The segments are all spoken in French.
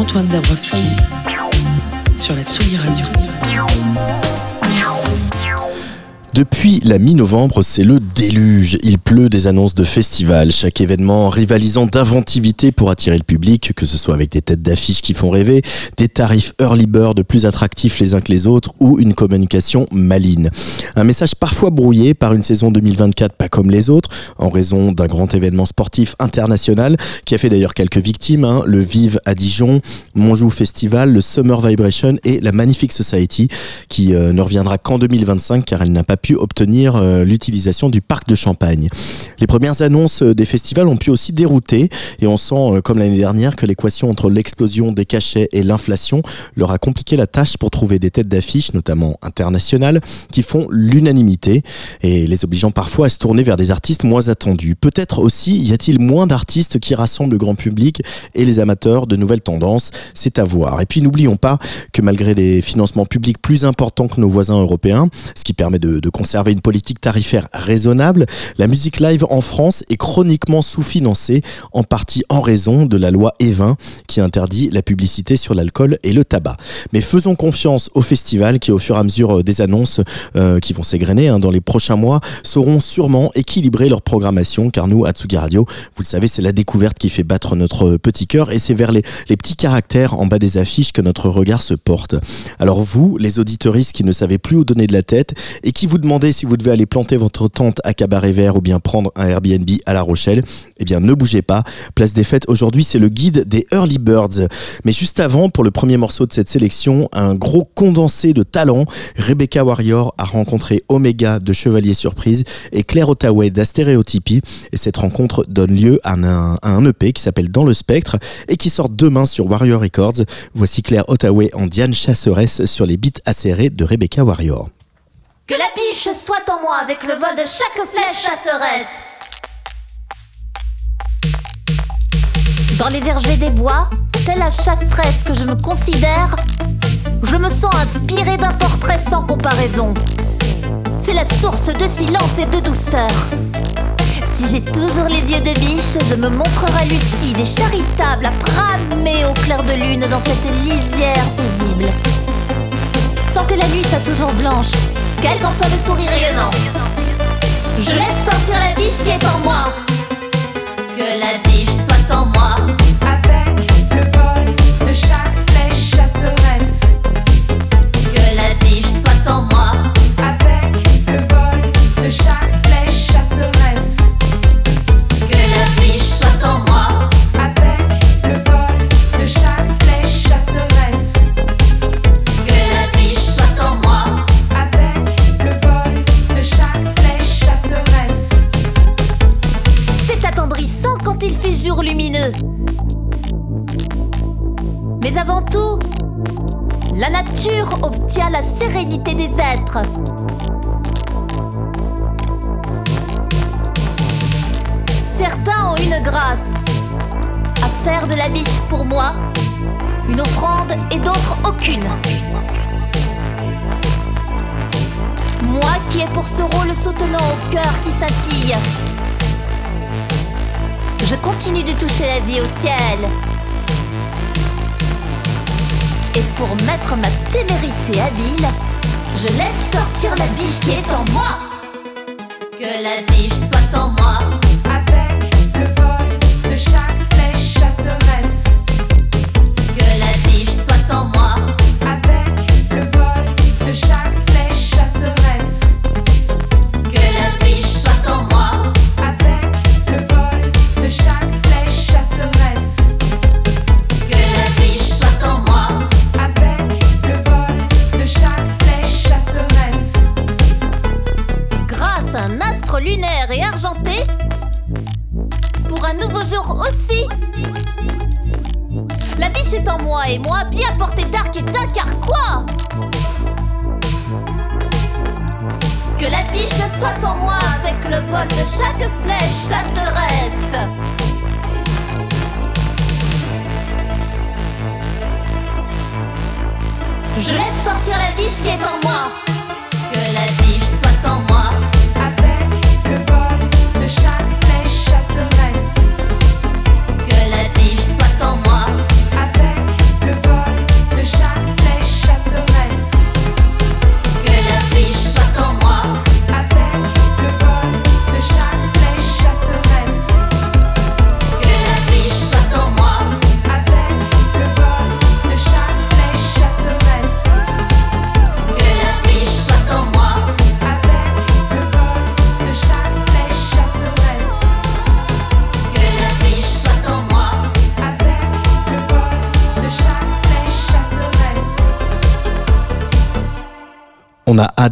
Antoine Dabrowski sur la Tsugi Radio. Depuis la mi-novembre, c'est le déluge. Il pleut des annonces de festivals, chaque événement rivalisant d'inventivité pour attirer le public, que ce soit avec des têtes d'affiches qui font rêver, des tarifs early bird plus attractifs les uns que les autres ou une communication maligne. Un message parfois brouillé par une saison 2024 pas comme les autres, en raison d'un grand événement sportif international qui a fait d'ailleurs quelques victimes, hein, le Vive à Dijon, Monjou Festival, le Summer Vibration et la Magnifique Society, qui euh, ne reviendra qu'en 2025 car elle n'a pas pu obtenir euh, l'utilisation du parc de Champagne. Les premières annonces euh, des festivals ont pu aussi dérouter et on sent, euh, comme l'année dernière, que l'équation entre l'explosion des cachets et l'inflation leur a compliqué la tâche pour trouver des têtes d'affiche, notamment internationales, qui font l'unanimité et les obligeant parfois à se tourner vers des artistes moins attendus. Peut-être aussi y a-t-il moins d'artistes qui rassemblent le grand public et les amateurs de nouvelles tendances, c'est à voir. Et puis n'oublions pas que malgré des financements publics plus importants que nos voisins européens, ce qui permet de, de conserver une politique tarifaire raisonnable, la musique live en France est chroniquement sous-financée, en partie en raison de la loi E20 qui interdit la publicité sur l'alcool et le tabac. Mais faisons confiance aux festivals qui, au fur et à mesure des annonces euh, qui vont s'égrener hein, dans les prochains mois, sauront sûrement équilibrer leur programmation, car nous, à Tsugi Radio, vous le savez, c'est la découverte qui fait battre notre petit cœur et c'est vers les, les petits caractères en bas des affiches que notre regard se porte. Alors vous, les auditeuristes qui ne savez plus où donner de la tête et qui vous demandez si vous devez aller planter votre tente à Cabaret Vert ou bien prendre un Airbnb à La Rochelle, eh bien ne bougez pas. Place des fêtes aujourd'hui, c'est le guide des Early Birds. Mais juste avant, pour le premier morceau de cette sélection, un gros condensé de talent. Rebecca Warrior a rencontré Omega de Chevalier Surprise et Claire Ottaway d'Astéréotypie. Et cette rencontre donne lieu à un, EP qui s'appelle Dans le Spectre et qui sort demain sur Warrior Records. Voici Claire Ottaway en Diane Chasseresse sur les beats acérés de Rebecca Warrior. Que la biche soit en moi avec le vol de chaque flèche chasseresse. Dans les vergers des bois, telle la chasseresse que je me considère, je me sens inspirée d'un portrait sans comparaison. C'est la source de silence et de douceur. Si j'ai toujours les yeux de biche, je me montrerai lucide et charitable à bramer au clair de lune dans cette lisière paisible. Sans que la nuit soit toujours blanche, quel qu'en soit le sourire rayonnant. Je laisse sortir la biche qui est en moi. Que la biche soit en moi. Avec le vol de chaque flèche chasseresse. Que la biche soit en moi. Avec le vol de chaque la sérénité des êtres. Certains ont une grâce à faire de la biche pour moi une offrande et d'autres aucune. Moi qui ai pour ce rôle soutenant au cœur qui scintille. Je continue de toucher la vie au ciel. Pour mettre ma témérité habile, je laisse sortir la biche qui est en moi. Que la biche soit en moi.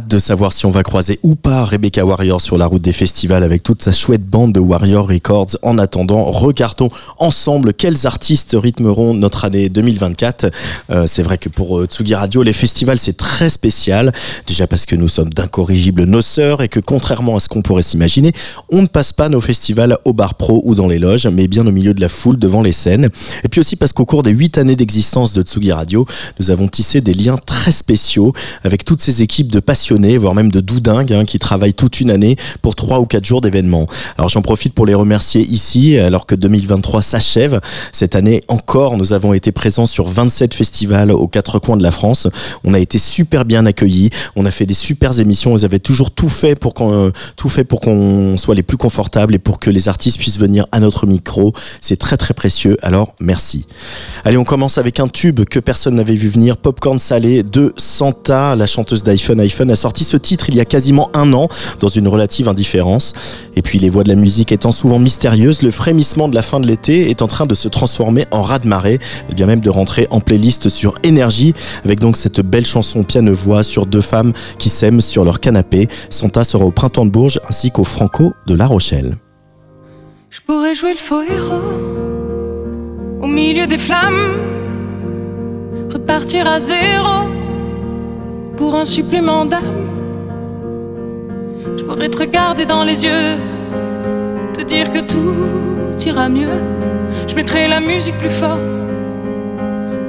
De savoir si on va croiser ou pas Rebecca Warrior sur la route des festivals avec toute sa chouette bande de Warrior Records. En attendant, regardons ensemble quels artistes rythmeront notre année 2024. Euh, c'est vrai que pour euh, Tsugi Radio, les festivals c'est très spécial. Déjà parce que nous sommes d'incorrigibles noceurs et que contrairement à ce qu'on pourrait s'imaginer, on ne passe pas nos festivals au bar pro ou dans les loges, mais bien au milieu de la foule devant les scènes. Et puis aussi parce qu'au cours des huit années d'existence de Tsugi Radio, nous avons tissé des liens très spéciaux avec toutes ces équipes de passionnés, voire même de doudingues, hein, qui travaillent toute une année pour trois ou quatre jours d'événements. Alors j'en profite pour les remercier ici, alors que 2023 s'achève. Cette année encore, nous avons été présents sur 27 festivals aux quatre coins de la France. On a été super bien accueillis. On a fait des super émissions. Vous avez toujours tout fait pour qu'on, tout fait pour qu'on soit les plus confortables et pour que les artistes puissent venir à notre micro. C'est très très précieux. Alors merci. Allez, on commence avec un tube que personne n'avait vu venir, Popcorn Salé de Santa, la chanteuse d'iPhone. iPhone a sorti ce titre il y a quasiment un an, dans une relative indifférence. Et puis les voix de la musique étant souvent mystérieuses, le frémissement de la fin de l'été est en train de se transformer en raz-de-marée. Elle vient même de rentrer en playlist sur Énergie, avec donc cette belle chanson piano-voix sur deux femmes qui s'aiment sur leur canapé. Santa sera au Printemps de Bourges ainsi qu'au Franco de La Rochelle. Je pourrais jouer le faux héros au milieu des flammes, repartir à zéro pour un supplément d'âme. Je pourrais te regarder dans les yeux, te dire que tout ira mieux. Je mettrai la musique plus fort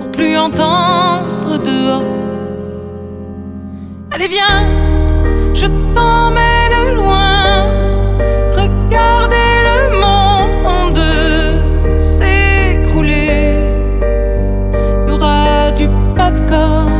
pour plus entendre dehors. Allez, viens, je t'emmène loin. Regardez le monde s'écrouler. Il y aura du popcorn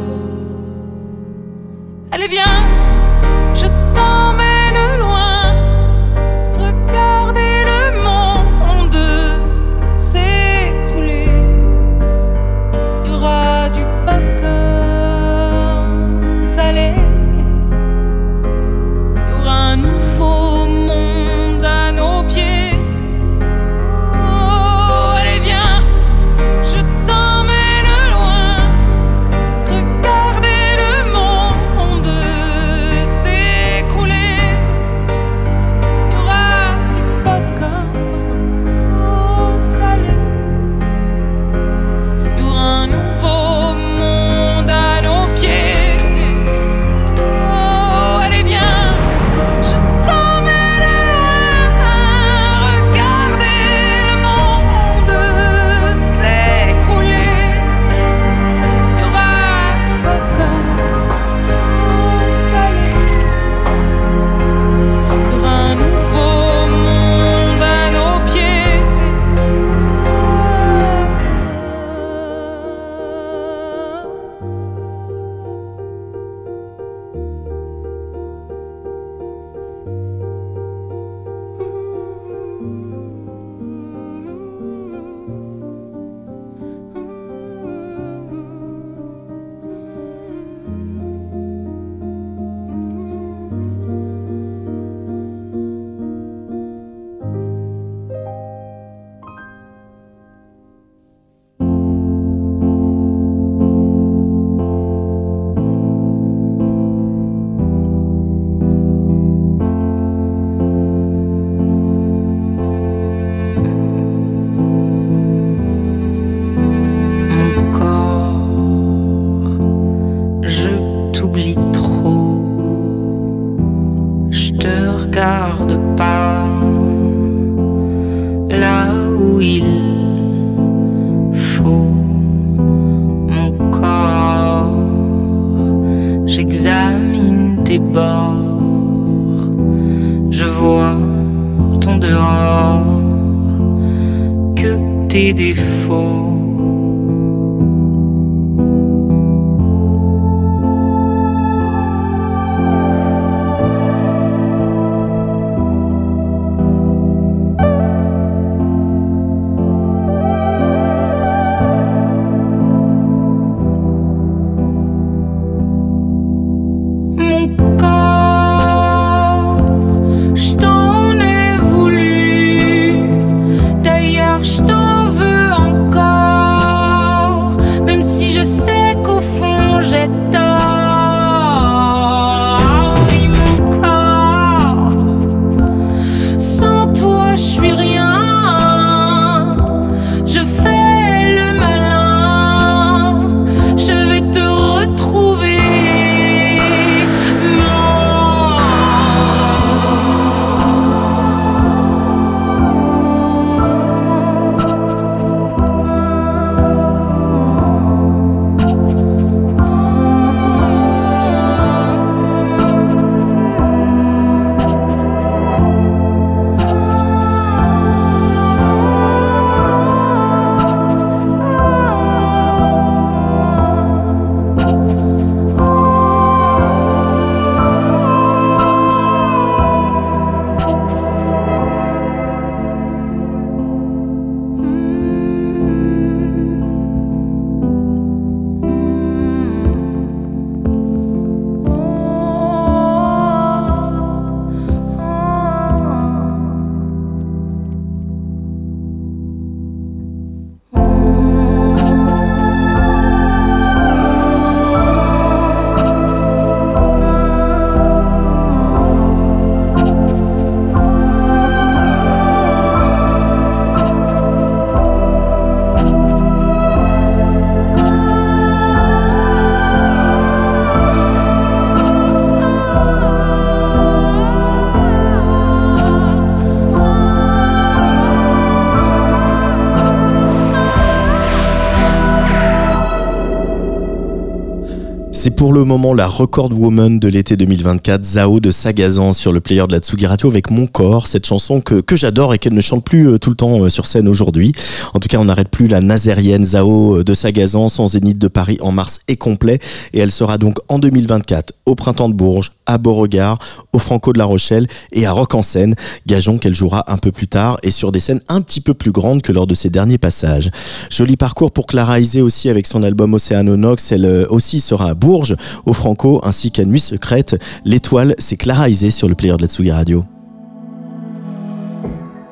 Moment la record woman de l'été 2024, Zao de Sagazan sur le player de la Tsugi Radio avec Mon Corps, cette chanson que, que j'adore et qu'elle ne chante plus euh, tout le temps euh, sur scène aujourd'hui. En tout cas, on n'arrête plus la nazérienne Zao euh, de Sagazan, son zénith de Paris en mars est complet et elle sera donc en 2024 au Printemps de Bourges, à Beauregard, au Franco de la Rochelle et à Rock en Seine. Gageons qu'elle jouera un peu plus tard et sur des scènes un petit peu plus grandes que lors de ses derniers passages. Joli parcours pour Clara Isé aussi avec son album Océanonox. Elle aussi sera à Bourges au Franco ainsi qu'à Nuit Secrète. L'étoile, c'est Clara sur le player de la Tsugi Radio.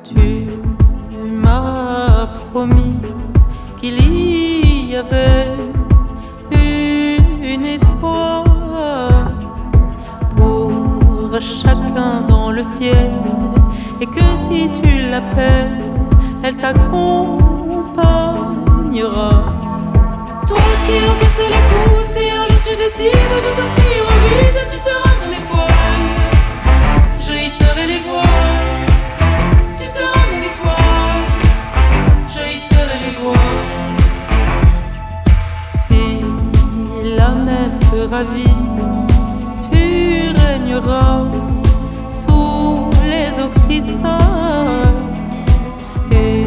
Tu m'as promis qu'il y avait une étoile pour chacun dans le ciel et que si tu l'appelles, elle t'accompagnera. Toi qui encaisses les coups, décides de t'offrir au vide, tu seras mon étoile. Je y serai les voiles. Tu seras mon étoile. Je y serai les voiles. Si la mer te ravit, tu régneras sous les eaux cristal. Et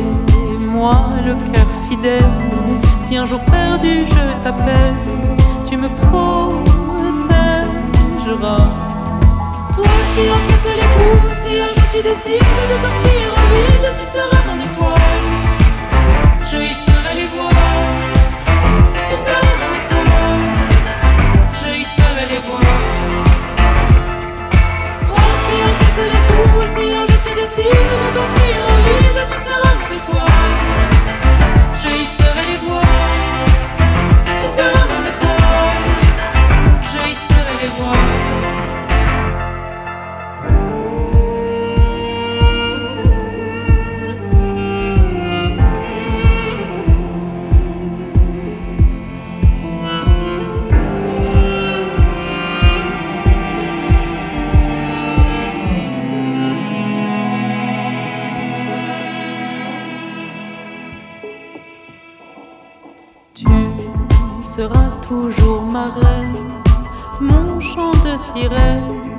moi, le cœur fidèle si un jour perdu je t'appelle, me protégeras. Toi qui encaisses les coups, si un jour tu décides de t'offrir un vide, tu seras mon étoile. Je y serai les voiles. Tu seras mon étoile. Je y serai les voiles. Toi qui encaisses les coups, si un jour tu décides de t'offrir ma reine, mon chant de sirène,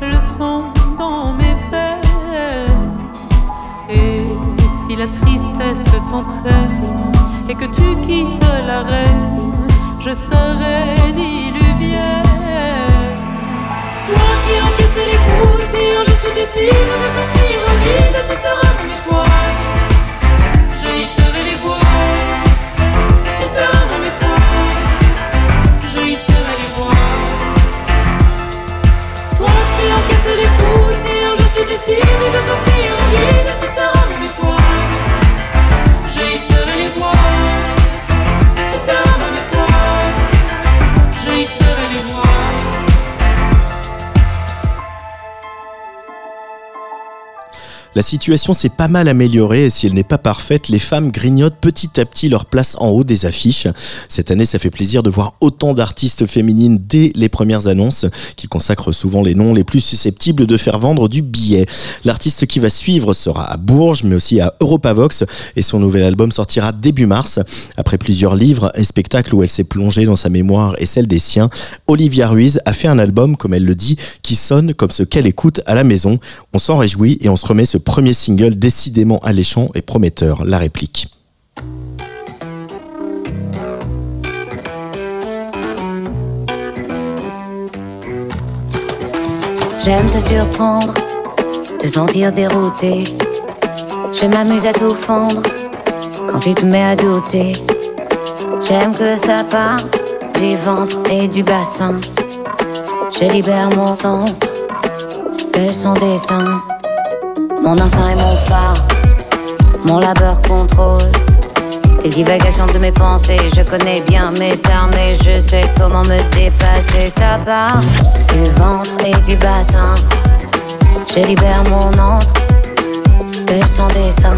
le son dans mes veines. Et si la tristesse t'entraîne et que tu quittes la reine, je serai diluvienne. Toi qui encaisses les coups, si un jour tu décides de t'offrir au vide, tu seras mon étoile. Un jour tu décides de La situation s'est pas mal améliorée et si elle n'est pas parfaite, les femmes grignotent petit à petit leur place en haut des affiches. Cette année, ça fait plaisir de voir autant d'artistes féminines dès les premières annonces qui consacrent souvent les noms les plus susceptibles de faire vendre du billet. L'artiste qui va suivre sera à Bourges mais aussi à Europavox et son nouvel album sortira début mars. Après plusieurs livres et spectacles où elle s'est plongée dans sa mémoire et celle des siens, Olivia Ruiz a fait un album, comme elle le dit, qui sonne comme ce qu'elle écoute à la maison. On s'en réjouit et on se remet ce premier single décidément alléchant et prometteur, la réplique. J'aime te surprendre, te sentir dérouté. Je m'amuse à tout fondre quand tu te mets à douter. J'aime que ça parte du ventre et du bassin. Je libère mon centre de son dessin. Mon instinct est mon phare, mon labeur contrôle. Les divagations de mes pensées, je connais bien mes termes et je sais comment me dépasser. Ça part du ventre et du bassin. Je libère mon entre de son destin.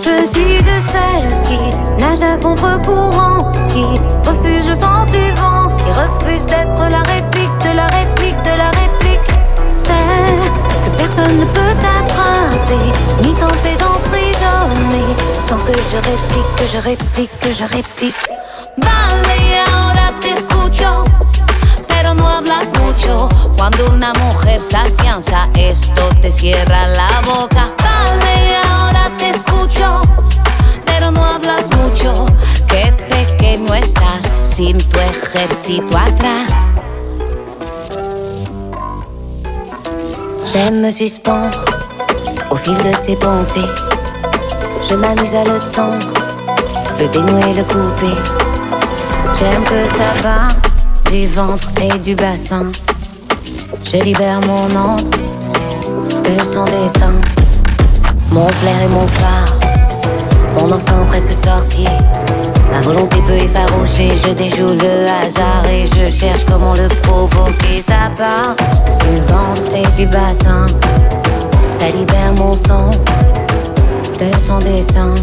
Je suis de celles qui nagent à contre-courant, qui refuse le sens du vent, qui refuse d'être la réplique de la réplique de la réplique. Celle personne ne peut attraper, ni tenter d'emprisonner, sans que je réplique, que je réplique, que je réplique. Vale, ahora te escucho. Pero no hablas mucho. Cuando una mujer se afianza, esto te cierra la boca. Vale, ahora te escucho. Pero no hablas mucho. Qué pequeño estás sin tu ejército atrás. J'aime me suspendre au fil de tes pensées. Je m'amuse à le tendre, le dénouer, le couper. J'aime que ça parte du ventre et du bassin. Je libère mon entre de son destin. Mon flair et mon phare, mon instinct presque sorcier. Ma volonté peut effaroucher, je déjoue le hasard et je cherche comment le provoquer. Ça part du ventre et du bassin. Ça libère mon centre de son dessin.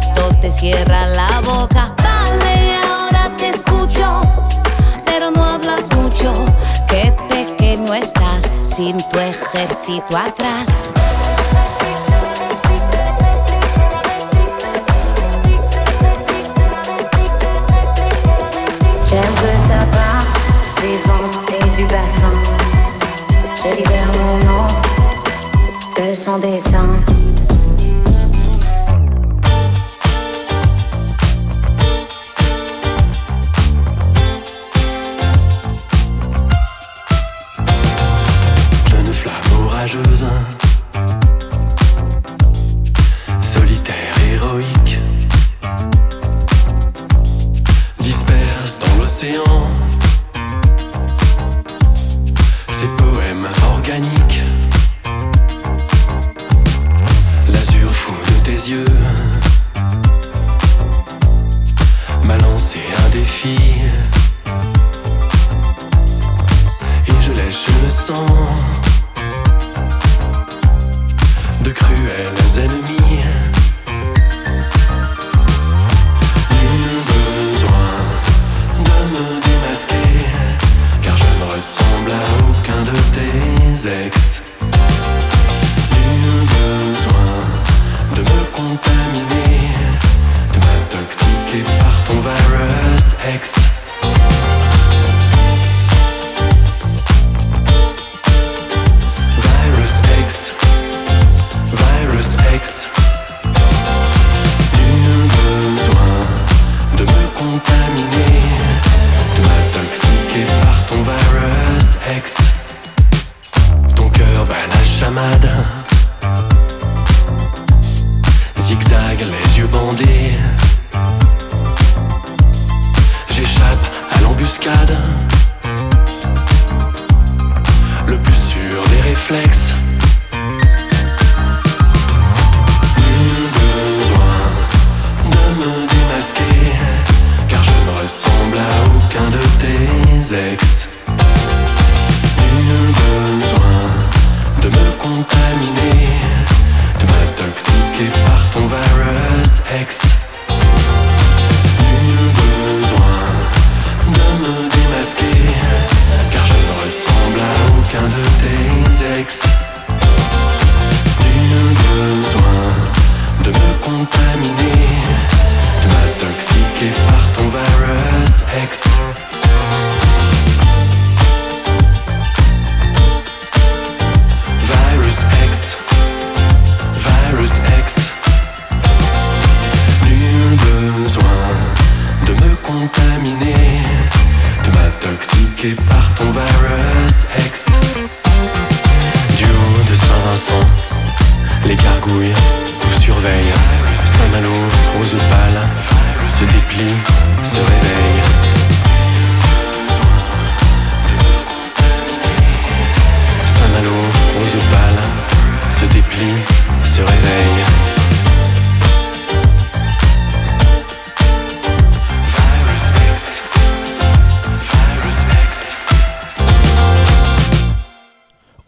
Esto te cierra la boca. Vale, ahora te escucho. Pero no hablas mucho. Qué pequeño estás sin tu ejército atrás. Ton virus X. Du haut de Saint-Vincent, les gargouilles nous surveillent. Saint-Malo, rose pâle, se déplie,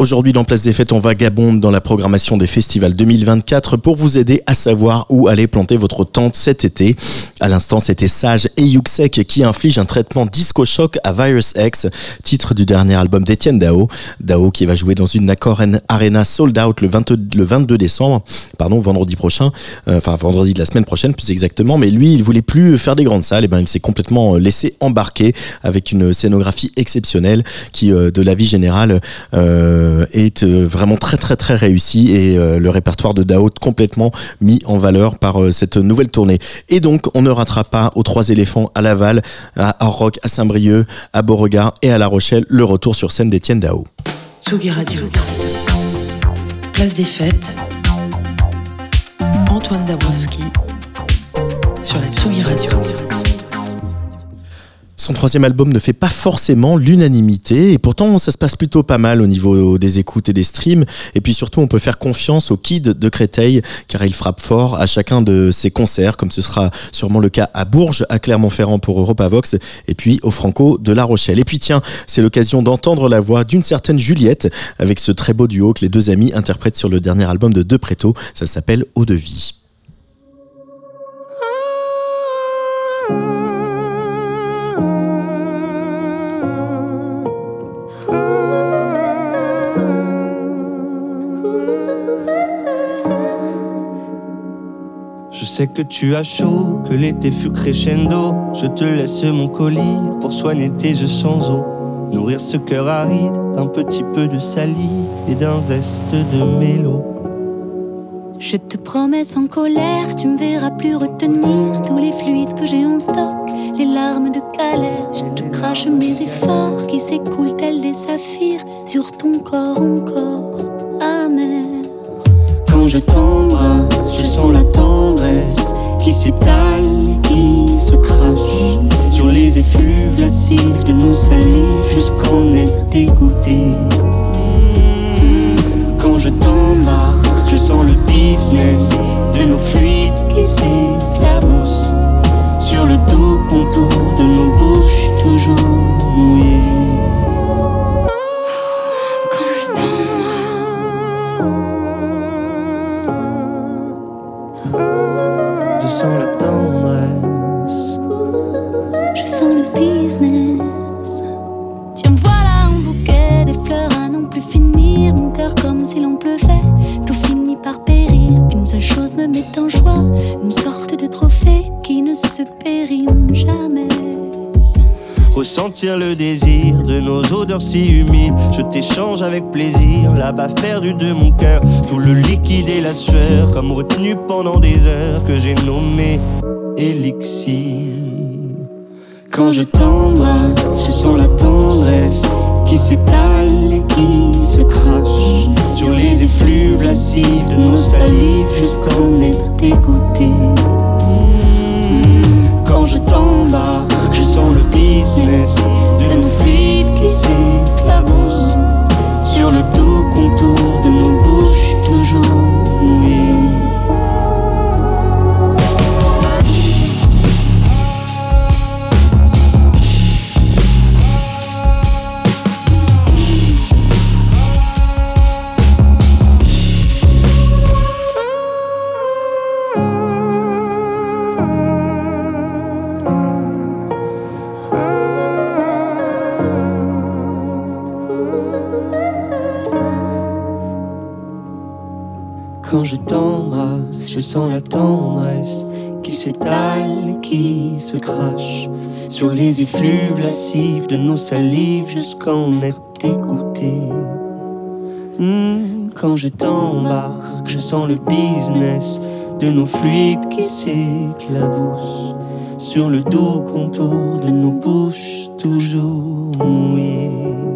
Aujourd'hui, dans Place des Fêtes, on vagabonde dans la programmation des festivals 2024 pour vous aider à savoir où aller planter votre tente cet été. À l'instant, c'était Sage et Yuxek qui infligent un traitement disco-choc à Virus X, titre du dernier album d'Etienne Dao. Dao qui va jouer dans une Accor Arena sold out le 22, le 22 décembre, pardon, vendredi prochain, euh, enfin vendredi de la semaine prochaine plus exactement. Mais lui, il voulait plus faire des grandes salles, et ben il s'est complètement euh, laissé embarquer avec une scénographie exceptionnelle qui, euh, de la vie générale, est euh, vraiment très très très réussi et euh, le répertoire de Dao complètement mis en valeur par euh, cette nouvelle tournée. Et donc on ne ratera pas aux trois éléphants à Laval, à Orroc, à Saint-Brieuc, à Beauregard et à La Rochelle le retour sur scène d'Étienne Dao. Tsugi Radio. Place des Fêtes. Antoine Dabrowski sur la Tsugi Radio. Son troisième album ne fait pas forcément l'unanimité et pourtant ça se passe plutôt pas mal au niveau des écoutes et des streams et puis surtout on peut faire confiance au Kid de Créteil car il frappe fort à chacun de ses concerts comme ce sera sûrement le cas à Bourges, à Clermont-Ferrand pour Europavox et puis au Franco de La Rochelle. Et puis tiens, c'est l'occasion d'entendre la voix d'une certaine Juliette avec ce très beau duo que les deux amis interprètent sur le dernier album de De Préto, ça s'appelle Eau de vie. Sais que tu as chaud, que l'été fut crescendo. Je te laisse mon colis pour soigner tes yeux sans eau. Nourrir ce cœur aride d'un petit peu de salive et d'un zeste de mélo. Je te promets sans colère, tu me verras plus retenir tous les fluides que j'ai en stock, les larmes de galère. Je te crache mes efforts qui s'écoulent tels des saphirs sur ton corps encore. Quand je t'embrasse, je sens la tendresse qui s'étale et qui se crache sur les effluves lascifs de nos salives jusqu'en est dégoûté. Quand je t'embarque, je sens le business de nos fluides qui s'éclaboussent sur le doux contour de nos bouches toujours mouillées. Chose me met en joie, une sorte de trophée qui ne se périme jamais. Ressentir le désir de nos odeurs si humides. Je t'échange avec plaisir la baffe perdue de mon cœur. Tout le liquide et la sueur, comme retenu pendant des heures que j'ai nommé élixir. Quand je t'embrasse, je sens la tendresse qui s'étale et qui se crache sur les effluves lascives de nos salives jusqu'en être dégoûté. Quand je t'embarque, je sens le business de nos fluides qui s'éclaboussent sur le doux contour Quand je t'embrasse, je sens la tendresse qui s'étale et qui se crache sur les effluves lascives de nos salives jusqu'en être dégoûté. Hmm, Quand je t'embarque, je sens le business de nos fluides qui s'éclaboussent sur le doux contour de nos bouches toujours mouillées.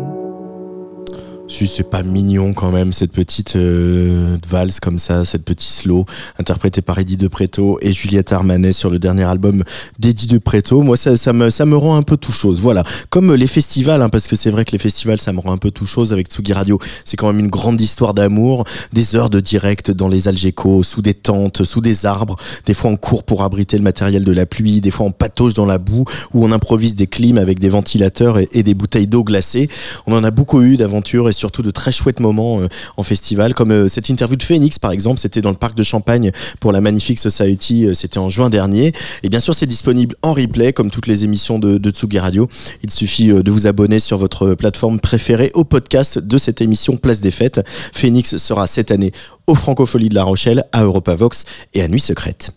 C'est pas mignon quand même cette petite euh, valse comme ça, cette petite slow interprétée par Eddie De Preto et Juliette Armanet sur le dernier album d'Eddie De Preto. Moi ça, ça me ça me rend un peu tout chose. Voilà, comme les festivals hein, parce que c'est vrai que les festivals ça me rend un peu tout chose avec Tsugi Radio. C'est quand même une grande histoire d'amour, des heures de direct dans les Algeco, sous des tentes, sous des arbres, des fois on court pour abriter le matériel de la pluie, des fois on patauge dans la boue ou on improvise des clims avec des ventilateurs et, et des bouteilles d'eau glacée. On en a beaucoup eu d'aventures et surtout de très chouettes moments euh, en festival, comme euh, cette interview de Phoenix par exemple, c'était dans le parc de Champagne pour la Magnifique Society, euh, c'était en juin dernier. Et bien sûr, c'est disponible en replay comme toutes les émissions de, de Tsugi Radio. Il suffit de vous abonner sur votre plateforme préférée au podcast de cette émission Place des Fêtes. Phoenix sera cette année au Francofolie de La Rochelle, à Europavox et à Nuit Secrète.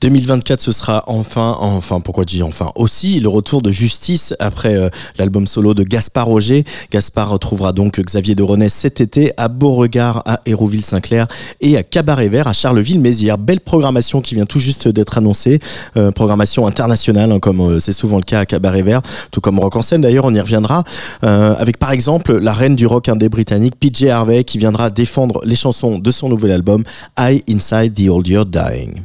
2024, ce sera enfin, enfin, pourquoi je dis enfin, aussi le retour de Justice après euh, l'album solo de Gaspard Roger. Gaspard retrouvera donc Xavier de Renesse cet été à Beauregard, à Hérouville-Saint-Clair et à Cabaret Vert à Charleville-Mézières. Belle programmation qui vient tout juste d'être annoncée. Euh, programmation internationale, hein, comme euh, c'est souvent le cas à Cabaret Vert, tout comme Rock en scène d'ailleurs, on y reviendra. avec par exemple la reine du rock indé britannique, PJ Harvey, qui viendra défendre les chansons de son nouvel album, I Inside the Old Year Dying.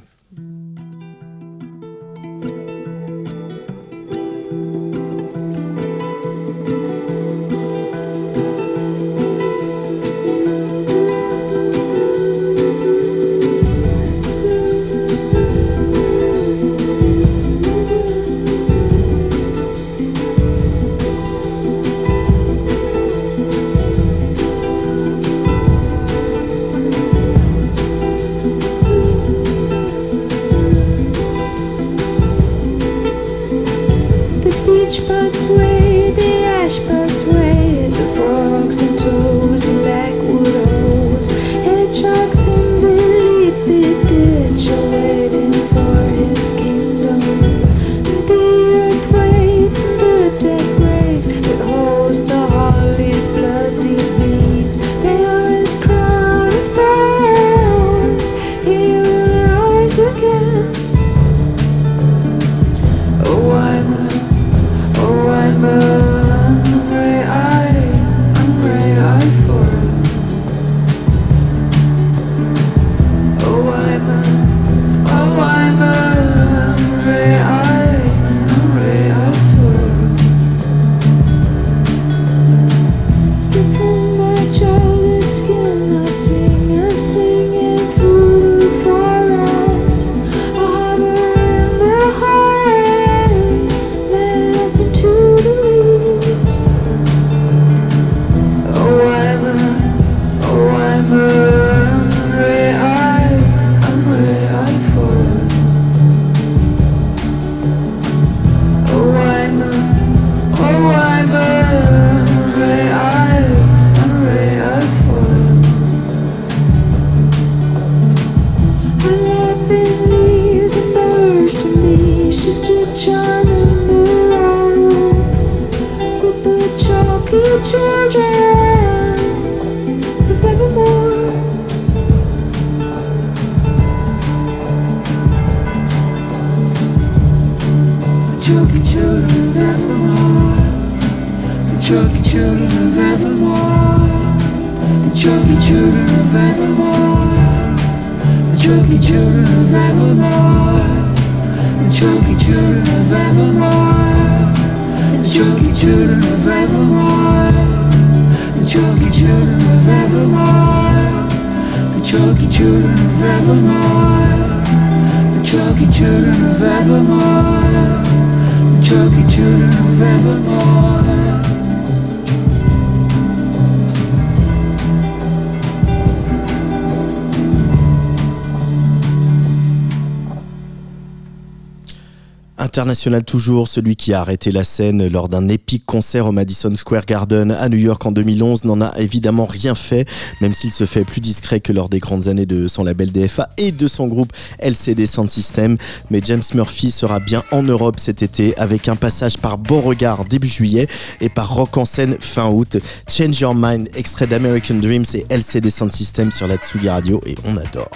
International toujours, celui qui a arrêté la scène lors d'un épique concert au Madison Square Garden à New York en 2011 n'en a évidemment rien fait, même s'il se fait plus discret que lors des grandes années de son label DFA et de son groupe LCD Sound System. Mais James Murphy sera bien en Europe cet été avec un passage par Beauregard début juillet et par Rock en scène fin août. Change Your Mind, extrait d'American Dreams et LCD Sound System sur la Tsugi Radio et on adore.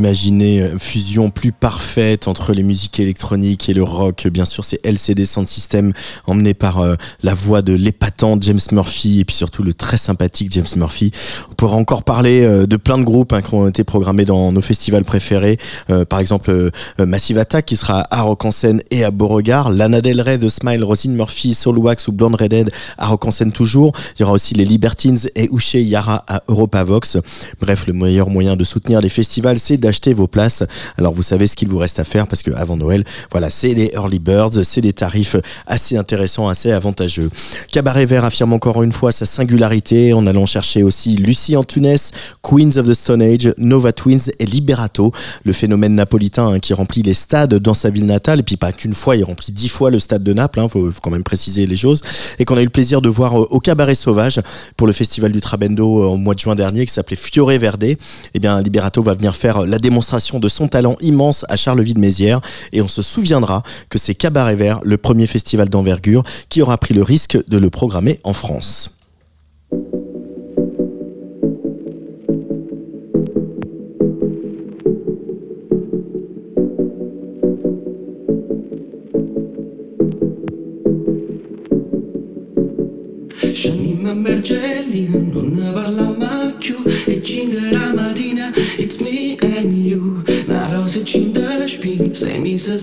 D'imaginer une fusion plus parfaite entre les musiques électroniques et le rock. Bien sûr, c'est LCD Sound System emmené par euh, la voix de l'épatant James Murphy et puis surtout le très sympathique James Murphy. On pourra encore parler euh, de plein de groupes hein, qui ont été programmés dans nos festivals préférés. Euh, par exemple, Massive Attack qui sera à Rock en scène et à Beauregard. Lana Del Rey, The Smile, Rosine Murphy, Soul Wax ou Blonde Redhead à Rock en scène toujours. Il y aura aussi les Libertines et Uche Yara à Europavox. Bref, le meilleur moyen de soutenir les festivals, c'est d'acheter vos places. Alors vous savez ce qu'il vous reste à faire parce que avant Noël, voilà, c'est les early birds, c'est des tarifs assez intéressants, assez avantageux. Cabaret Vert affirme encore une fois sa singularité en allant chercher aussi Lucie Antunes, Queens of the Stone Age, Nova Twins et Liberato, le phénomène napolitain hein, qui remplit les stades dans sa ville natale et puis pas qu'une fois, il remplit dix fois le stade de Naples, hein, faut, quand même préciser les choses et qu'on a eu le plaisir de voir au Cabaret Sauvage pour le festival du Trabendo au mois de juin dernier qui s'appelait Fiore Verde. Eh bien Liberato va venir faire la démonstration de son talent immense à Charleville-Mézières et on se souviendra que c'est Cabaret Vert, le premier festival d'envergure, qui aura pris le risque de le programmer en France. Shanima Mergelin, non varla machiu E cingăra matina, it's me and you. La roze cindă șpin, se misă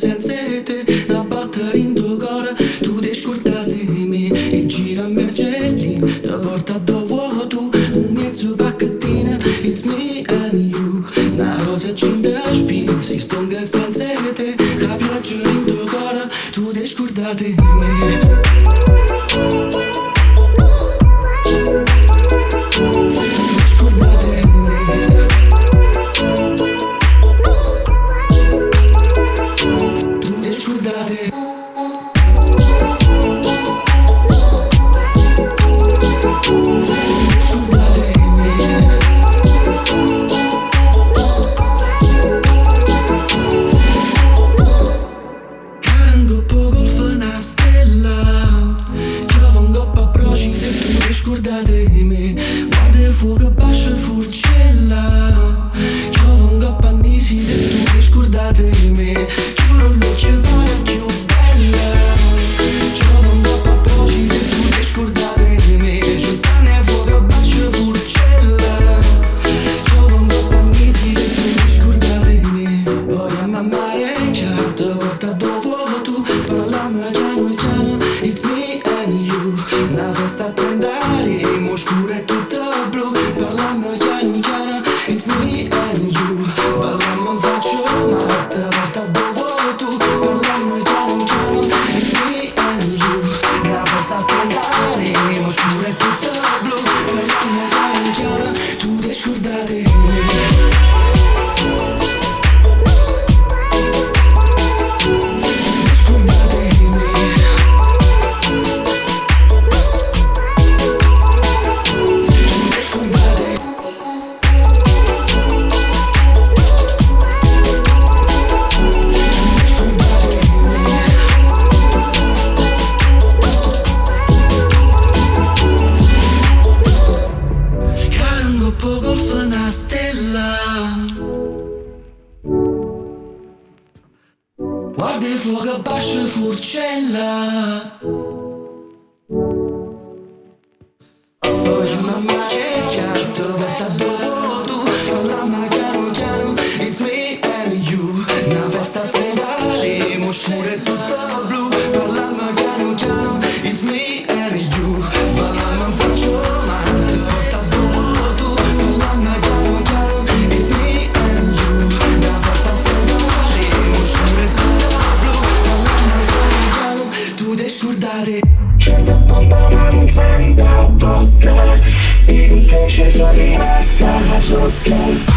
oscure, tutto blu, parlando piano piano, it's me and you, balla non faccio male, stavolta ballo tu, parlando piano piano, it's me and you, da fasta tentare, oscure, tutta blu, parlando piano piano, tu descurdare. C'è da pompa ma non sembra botta, invece sono rimasta sotto.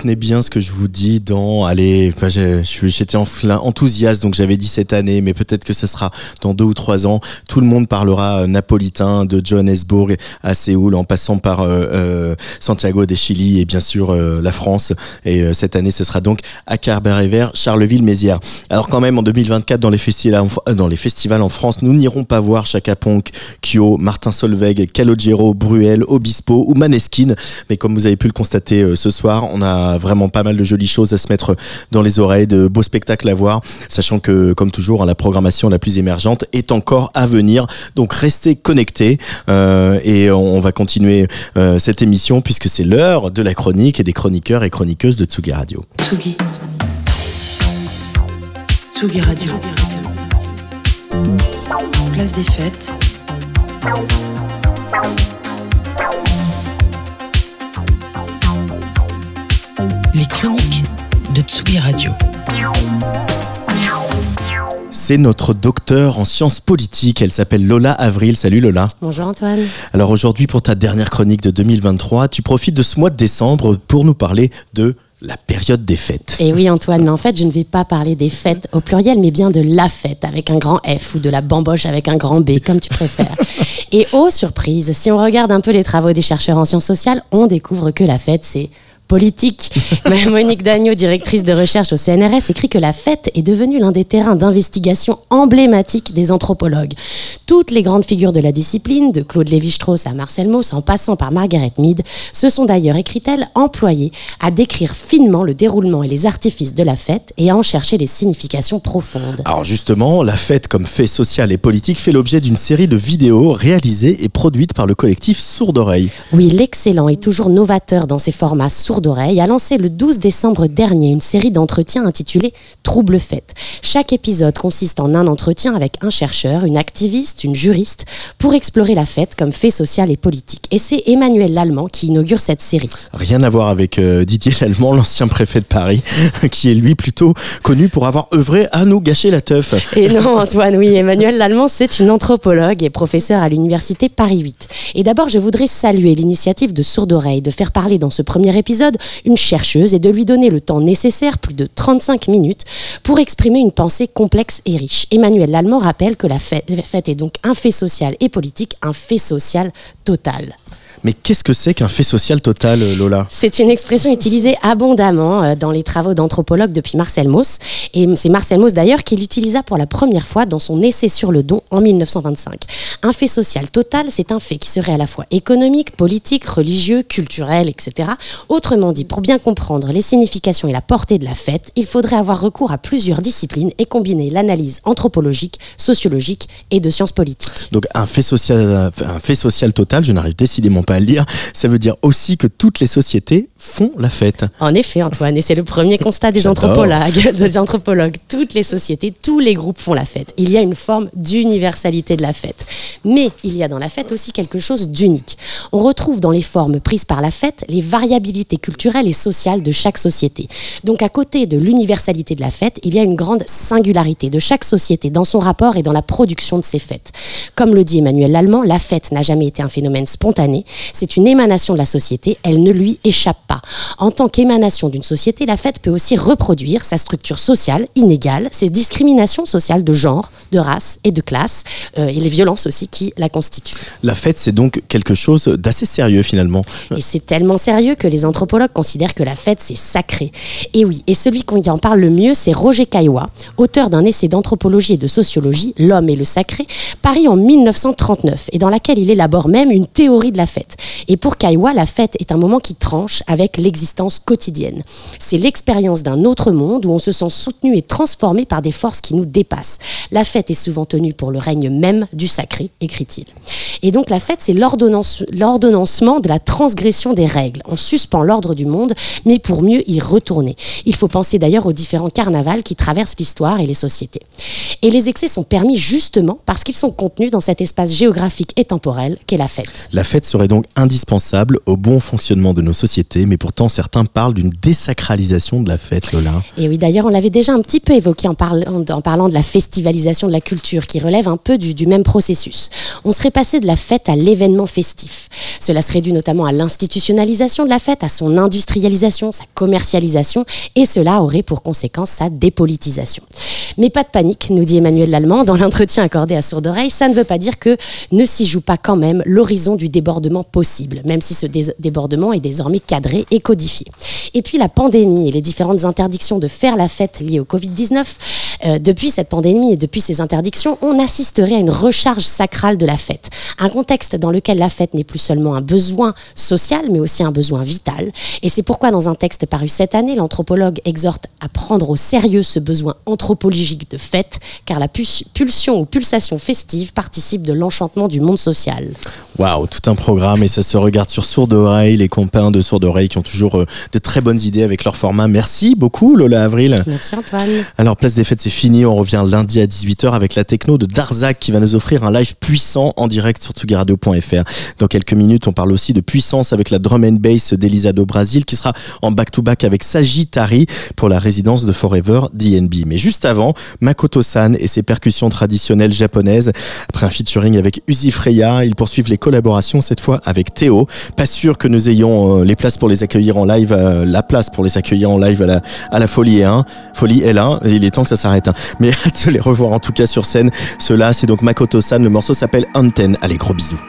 Retenez bien ce que je vous dis dans, allez, enfin, j'étais enthousiaste, donc j'avais dit cette année, mais peut-être que ce sera dans deux ou trois ans. Tout le monde parlera euh, napolitain de Johannesburg à Séoul, en passant par euh, euh, Santiago de Chili et bien sûr la France. Et cette année, ce sera donc à Carber-Vert, Charleville-Mézières. Alors quand même, en 2024, dans les festivals, en, France, nous n'irons pas voir Chaka Ponk, Kyo, Martin Solveig, Calogero, Bruel, Obispo ou Maneskin. Mais comme vous avez pu le constater ce soir, on a vraiment pas mal de jolies choses à se mettre dans les oreilles, de beaux spectacles à voir, sachant que, comme toujours, hein, la programmation la plus émergente est encore à venir. Donc restez connectés euh, et on, va continuer euh, cette émission puisque c'est l'heure de la chronique et des chroniqueurs et chroniqueuses de Tsugi Radio. Tsugi. Tsugi Radio. Place des fêtes. Les chroniques de Tsugi Radio. C'est notre docteur en sciences politiques. Elle s'appelle Lola Avril. Salut Lola. Bonjour Antoine. Alors aujourd'hui, pour ta dernière chronique de 2023, tu profites de ce mois de décembre pour nous parler de la période des fêtes. Et oui Antoine, mais en fait je ne vais pas parler des fêtes au pluriel, mais bien de la fête avec un grand F ou de la bamboche avec un grand B, comme tu préfères. Et oh surprise, si on regarde un peu les travaux des chercheurs en sciences sociales, on découvre que la fête c'est politique. Monique Dagneau, directrice de recherche au CNRS, écrit que la fête est devenue l'un des terrains d'investigation emblématiques des anthropologues. Toutes les grandes figures de la discipline, de Claude Lévi-Strauss à Marcel Mauss, en passant par Margaret Mead, se sont d'ailleurs, écrit-elle, employées à décrire finement le déroulement et les artifices de la fête et à en chercher les significations profondes. Alors justement, la fête comme fait social et politique fait l'objet d'une série de vidéos réalisées et produites par le collectif Sourd Oreille. Oui, l'excellent et toujours novateur dans ses formats sourds d'oreille a lancé le 12 décembre dernier une série d'entretiens intitulée Trouble fête. Chaque épisode consiste en un entretien avec un chercheur, une activiste, une juriste pour explorer la fête comme fait social et politique. Et c'est Emmanuel Lallemand qui inaugure cette série. Rien à voir avec euh, Didier Lallemand, l'ancien préfet de Paris, qui est lui plutôt connu pour avoir œuvré à nous gâcher la teuf. Et non, Antoine, oui, Emmanuel Lallemand, c'est une anthropologue et professeure à l'université Paris 8. Et d'abord, je voudrais saluer l'initiative de Sourde Oreille de faire parler dans ce premier épisode une chercheuse et de lui donner le temps nécessaire, plus de 35 minutes, pour exprimer une pensée complexe et riche. Emmanuel Lallemand rappelle que la fête, est donc un fait social et politique, un fait social total. Mais qu'est-ce que c'est qu'un fait social total, euh, Lola? C'est une expression utilisée abondamment euh, dans les travaux d'anthropologues depuis Marcel Mauss. Et c'est Marcel Mauss d'ailleurs qui l'utilisa pour la première fois dans son essai sur le don en 1925. Un fait social total, c'est un fait qui serait à la fois économique, politique, religieux, culturel, etc. Autrement dit, pour bien comprendre les significations et la portée de la fête, il faudrait avoir recours à plusieurs disciplines et combiner l'analyse anthropologique, sociologique et de sciences politiques. Donc un fait social, un fait social total, je n'arrive décidément pas à le dire, ça veut dire aussi que toutes les sociétés font la fête. En effet, Antoine, et c'est le premier constat des anthropologues, des anthropologues. Toutes les sociétés, tous les groupes font la fête. Il y a une forme d'universalité de la fête. Mais il y a dans la fête aussi quelque chose d'unique. On retrouve dans les formes prises par la fête les variabilités culturelles et sociales de chaque société. Donc à côté de l'universalité de la fête, il y a une grande singularité de chaque société dans son rapport et dans la production de ses fêtes. Comme le dit Emmanuel Lallemand, la fête n'a jamais été un phénomène spontané, c'est une émanation de la société, elle ne lui échappe pas. En tant qu'émanation d'une société, la fête peut aussi reproduire sa structure sociale inégale, ses discriminations sociales de genre, de race et de classe, euh, et les violences aussi qui la constituent. La fête, c'est donc quelque chose d'assez sérieux finalement. Et c'est tellement sérieux que les anthropologues considèrent que la fête, c'est sacré. Et oui, et celui qui en parle le mieux, c'est Roger Caillois, auteur d'un essai d'anthropologie et de sociologie, L'homme et le sacré, paru en 1939, et dans laquelle il élabore même une théorie de la fête. Et pour Caillois, la fête est un moment qui tranche avec l'existence quotidienne. C'est l'expérience d'un autre monde où on se sent soutenu et transformé par des forces qui nous dépassent. La fête est souvent tenue pour le règne même du sacré, écrit-il. Et donc la fête, c'est l'ordonnance- l'ordonnancement de la transgression des règles. On suspend l'ordre du monde, mais pour mieux y retourner. Il faut penser d'ailleurs aux différents carnavals qui traversent l'histoire et les sociétés. Et les excès sont permis justement parce qu'ils sont contenus dans cet espace géographique et temporel qu'est la fête. La fête serait donc indispensable au bon fonctionnement de nos sociétés, mais pourtant certains parlent d'une désacralisation de la fête, Lola. Et oui, d'ailleurs, on l'avait déjà un petit peu évoqué en parlant, de la festivalisation de la culture, qui relève un peu du, même processus. On serait passé de la fête à l'événement festif. Cela serait dû notamment à l'institutionnalisation de la fête, à son industrialisation, sa commercialisation, et cela aurait pour conséquence sa dépolitisation. Mais pas de panique, nous dit Emmanuel Lallemand dans l'entretien accordé à Sourde Oreille, ça ne veut pas dire que ne s'y joue pas quand même l'horizon du débordement possible, même si ce dé- débordement est désormais cadré et codifié. Et puis la pandémie et les différentes interdictions de faire la fête liées au Covid-19, euh, depuis cette pandémie et depuis ces interdictions, on assisterait à une recharge sacrale de la fête. Un contexte dans lequel la fête n'est plus seulement un besoin social, mais aussi un besoin vital. Et c'est pourquoi dans un texte paru cette année, l'anthropologue exhorte à prendre au sérieux ce besoin anthropologique de fête, car la pulsion ou pulsation festive participe de l'enchantement du monde social. Waouh, tout un programme et ça se regarde sur Sourde Oreille, les copains de Sourde Oreille qui ont toujours euh, de très bonnes idées avec leur format. Merci beaucoup Lola Avril. Merci Antoine. Alors Place des Fêtes c'est fini, on revient lundi à 18h avec la techno de Darzac qui va nous offrir un live puissant en direct sur tsugiradio.fr. Dans quelques minutes on parle aussi de puissance avec la drum and bass d'Elisa do Brasil qui sera en back-to-back avec Sagittari pour la résidence de Forever DNB. Mais juste avant, Makoto-san et ses percussions traditionnelles japonaises. Après un featuring avec Uzi Freya, ils poursuivent les collaborations cette fois avec Théo. Pas sûr que nous ayons euh, les places pour les accueillir en live, euh, la place pour les accueillir en live à la, à la Folie 1, Folie L1. Et il est temps que ça s'arrête. hein. Mais hâte de les revoir en tout cas sur scène. Cela, c'est donc Makoto-san. Le morceau s'appelle Antenne. Allez, gros bisous.